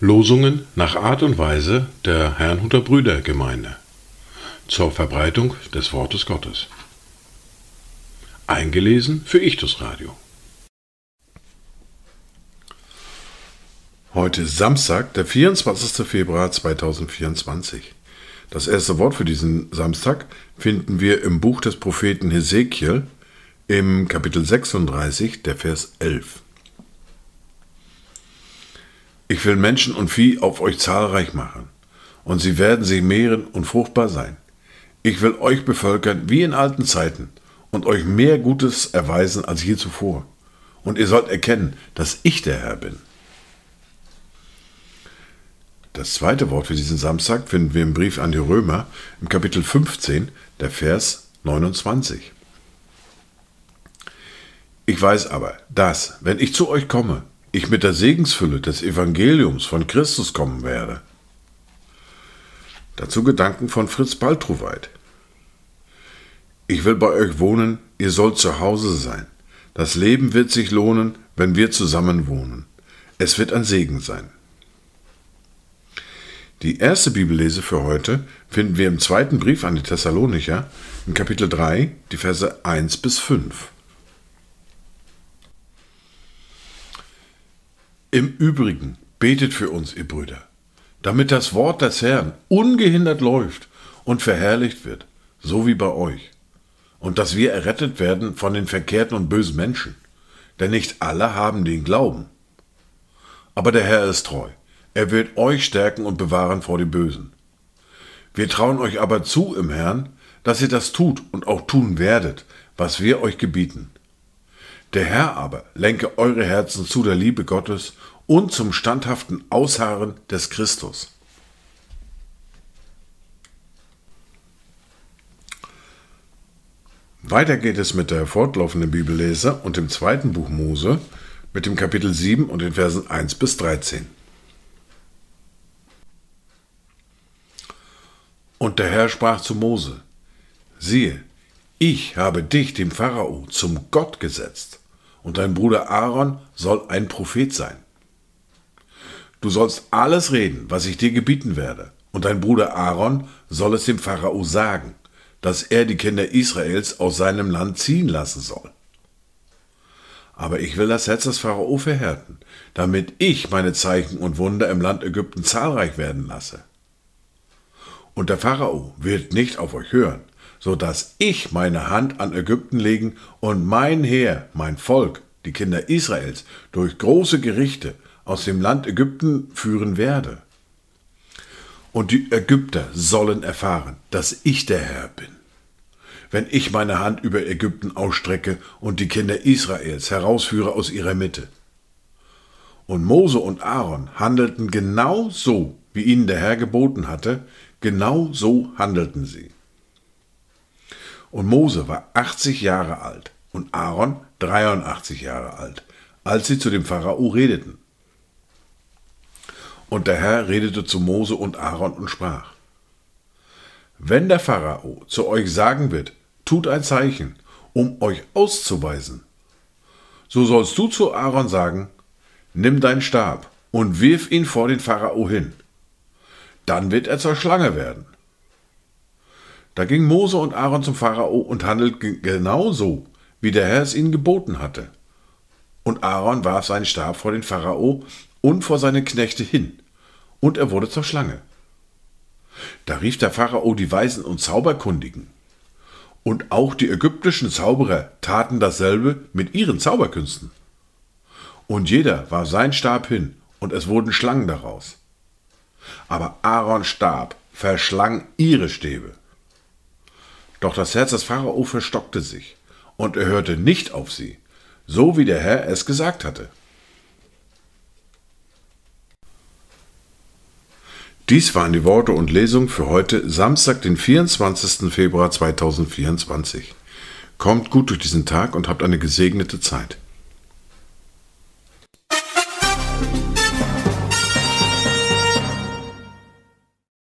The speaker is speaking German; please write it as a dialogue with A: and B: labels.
A: Losungen nach Art und Weise der Herrnhuter Brüdergemeinde zur Verbreitung des Wortes Gottes. Eingelesen für Ichtus Radio. Heute ist Samstag, der 24. Februar 2024. Das erste Wort für diesen Samstag finden wir im Buch des Propheten Hesekiel im Kapitel 36, der Vers 11. Ich will Menschen und Vieh auf euch zahlreich machen, und sie werden sich mehren und fruchtbar sein. Ich will euch bevölkern wie in alten Zeiten und euch mehr Gutes erweisen als je zuvor. Und ihr sollt erkennen, dass ich der Herr bin. Das zweite Wort für diesen Samstag finden wir im Brief an die Römer im Kapitel 15, der Vers 29. Ich weiß aber, dass, wenn ich zu euch komme, ich mit der Segensfülle des Evangeliums von Christus kommen werde. Dazu Gedanken von Fritz Baltroweit. Ich will bei euch wohnen, ihr sollt zu Hause sein. Das Leben wird sich lohnen, wenn wir zusammen wohnen. Es wird ein Segen sein. Die erste Bibellese für heute finden wir im zweiten Brief an die Thessalonicher, in Kapitel 3, die Verse 1 bis 5. Im Übrigen betet für uns, ihr Brüder, damit das Wort des Herrn ungehindert läuft und verherrlicht wird, so wie bei euch, und dass wir errettet werden von den verkehrten und bösen Menschen, denn nicht alle haben den Glauben. Aber der Herr ist treu, er wird euch stärken und bewahren vor dem Bösen. Wir trauen euch aber zu im Herrn, dass ihr das tut und auch tun werdet, was wir euch gebieten. Der Herr aber lenke eure Herzen zu der Liebe Gottes und zum standhaften Ausharren des Christus. Weiter geht es mit der fortlaufenden Bibellese und dem zweiten Buch Mose mit dem Kapitel 7 und den Versen 1 bis 13. Und der Herr sprach zu Mose, siehe, ich habe dich dem Pharao zum Gott gesetzt und dein Bruder Aaron soll ein Prophet sein. Du sollst alles reden, was ich dir gebieten werde, und dein Bruder Aaron soll es dem Pharao sagen, dass er die Kinder Israels aus seinem Land ziehen lassen soll. Aber ich will das Herz des Pharao verhärten, damit ich meine Zeichen und Wunder im Land Ägypten zahlreich werden lasse. Und der Pharao wird nicht auf euch hören, so dass ich meine Hand an Ägypten legen und mein Heer, mein Volk, die Kinder Israels, durch große Gerichte aus dem Land Ägypten führen werde. Und die Ägypter sollen erfahren, dass ich der Herr bin, wenn ich meine Hand über Ägypten ausstrecke und die Kinder Israels herausführe aus ihrer Mitte. Und Mose und Aaron handelten genau so, wie ihnen der Herr geboten hatte, genau so handelten sie. Und Mose war 80 Jahre alt und Aaron 83 Jahre alt, als sie zu dem Pharao redeten. Und der Herr redete zu Mose und Aaron und sprach, Wenn der Pharao zu euch sagen wird, tut ein Zeichen, um euch auszuweisen, so sollst du zu Aaron sagen, nimm deinen Stab und wirf ihn vor den Pharao hin. Dann wird er zur Schlange werden. Da ging Mose und Aaron zum Pharao und handelten genau so, wie der Herr es ihnen geboten hatte. Und Aaron warf seinen Stab vor den Pharao und vor seine Knechte hin, und er wurde zur Schlange. Da rief der Pharao die Weisen und Zauberkundigen. Und auch die ägyptischen Zauberer taten dasselbe mit ihren Zauberkünsten. Und jeder warf seinen Stab hin, und es wurden Schlangen daraus. Aber Aarons Stab verschlang ihre Stäbe. Doch das Herz des Pharao verstockte sich, und er hörte nicht auf sie, so wie der Herr es gesagt hatte. Dies waren die Worte und Lesung für heute, Samstag, den 24. Februar 2024. Kommt gut durch diesen Tag und habt eine gesegnete Zeit.